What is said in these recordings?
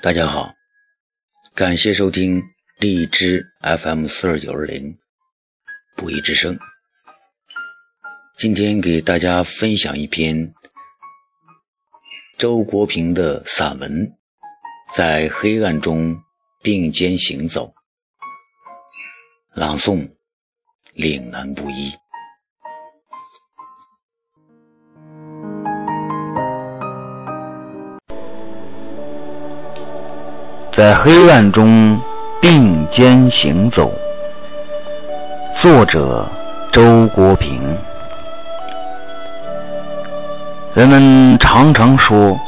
大家好，感谢收听荔枝 FM 四二九二零不义之声。今天给大家分享一篇周国平的散文《在黑暗中并肩行走》，朗诵岭南布衣。在黑暗中并肩行走。作者：周国平。人们常常说，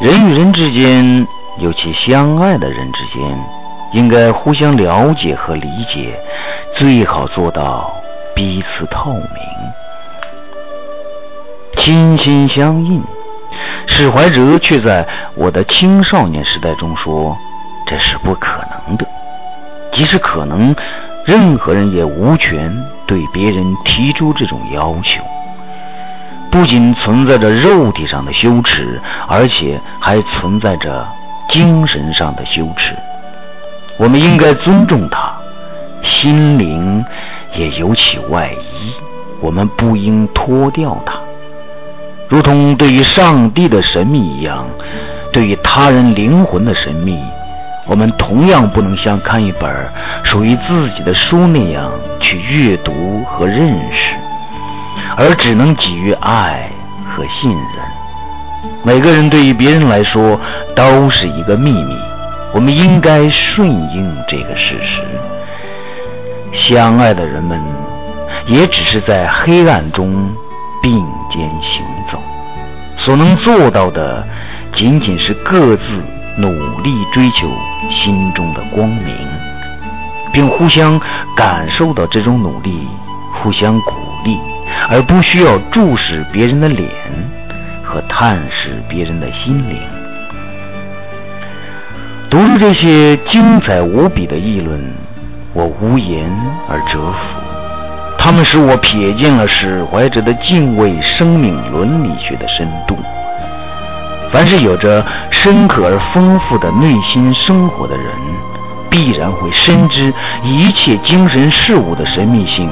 人与人之间，尤其相爱的人之间，应该互相了解和理解，最好做到彼此透明、心心相印。史怀哲却在我的青少年时代中说。这是不可能的。即使可能，任何人也无权对别人提出这种要求。不仅存在着肉体上的羞耻，而且还存在着精神上的羞耻。我们应该尊重他，心灵也有其外衣，我们不应脱掉它。如同对于上帝的神秘一样，对于他人灵魂的神秘。我们同样不能像看一本属于自己的书那样去阅读和认识，而只能给予爱和信任。每个人对于别人来说都是一个秘密，我们应该顺应这个事实。相爱的人们也只是在黑暗中并肩行走，所能做到的仅仅是各自。努力追求心中的光明，并互相感受到这种努力，互相鼓励，而不需要注视别人的脸和探视别人的心灵。读了这些精彩无比的议论，我无言而折服。他们使我瞥见了史怀哲的敬畏生命伦理学的深度。凡是有着深刻而丰富的内心生活的人，必然会深知一切精神事物的神秘性，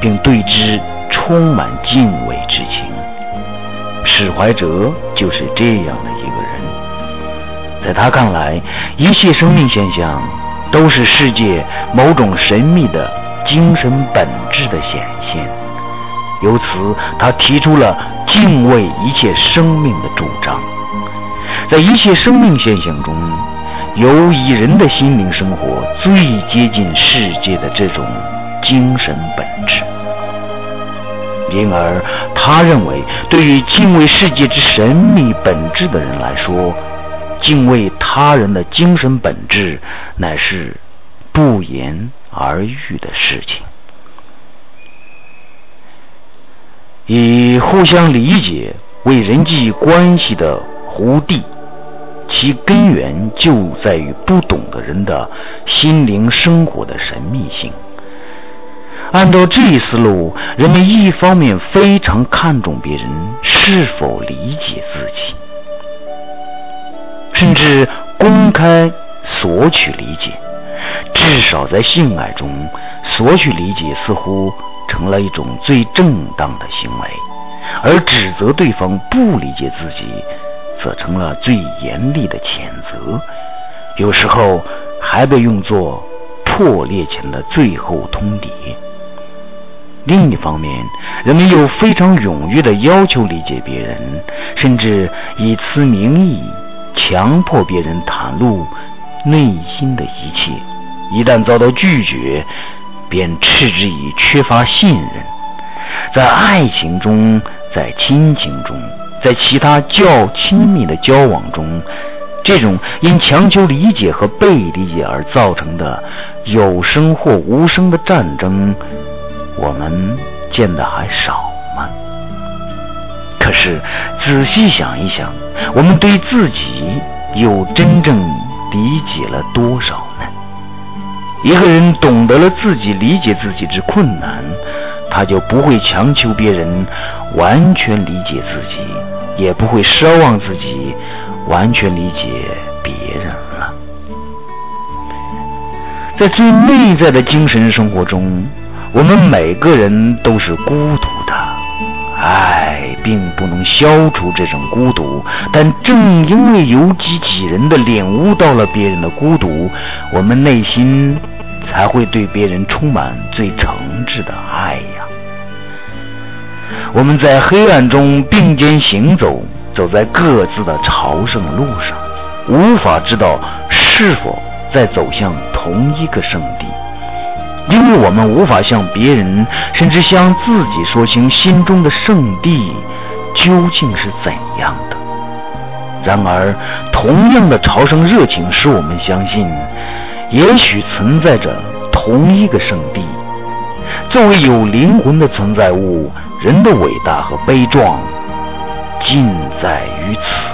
并对之充满敬畏之情。史怀哲就是这样的一个人。在他看来，一切生命现象都是世界某种神秘的精神本质的显现。由此，他提出了敬畏一切生命的主张。在一切生命现象中，有以人的心灵生活最接近世界的这种精神本质。因而，他认为，对于敬畏世界之神秘本质的人来说，敬畏他人的精神本质乃是不言而喻的事情。以互相理解为人际关系的胡地。其根源就在于不懂的人的心灵生活的神秘性。按照这一思路，人们一方面非常看重别人是否理解自己，甚至公开索取理解。至少在性爱中，索取理解似乎成了一种最正当的行为，而指责对方不理解自己。则成了最严厉的谴责，有时候还被用作破裂前的最后通牒。另一方面，人们又非常踊跃地要求理解别人，甚至以此名义强迫别人袒露内心的一切。一旦遭到拒绝，便嗤之以缺乏信任。在爱情中，在亲情中。在其他较亲密的交往中，这种因强求理解和被理解而造成的有声或无声的战争，我们见的还少吗？可是仔细想一想，我们对自己又真正理解了多少呢？一个人懂得了自己理解自己之困难，他就不会强求别人完全理解自己。也不会奢望自己完全理解别人了。在最内在的精神生活中，我们每个人都是孤独的。爱并不能消除这种孤独，但正因为有机器人的领悟到了别人的孤独，我们内心才会对别人充满最诚挚的爱呀。我们在黑暗中并肩行走，走在各自的朝圣路上，无法知道是否在走向同一个圣地。因为我们无法向别人，甚至向自己说清心中的圣地究竟是怎样的。然而，同样的朝圣热情使我们相信，也许存在着同一个圣地。作为有灵魂的存在物，人的伟大和悲壮尽在于此。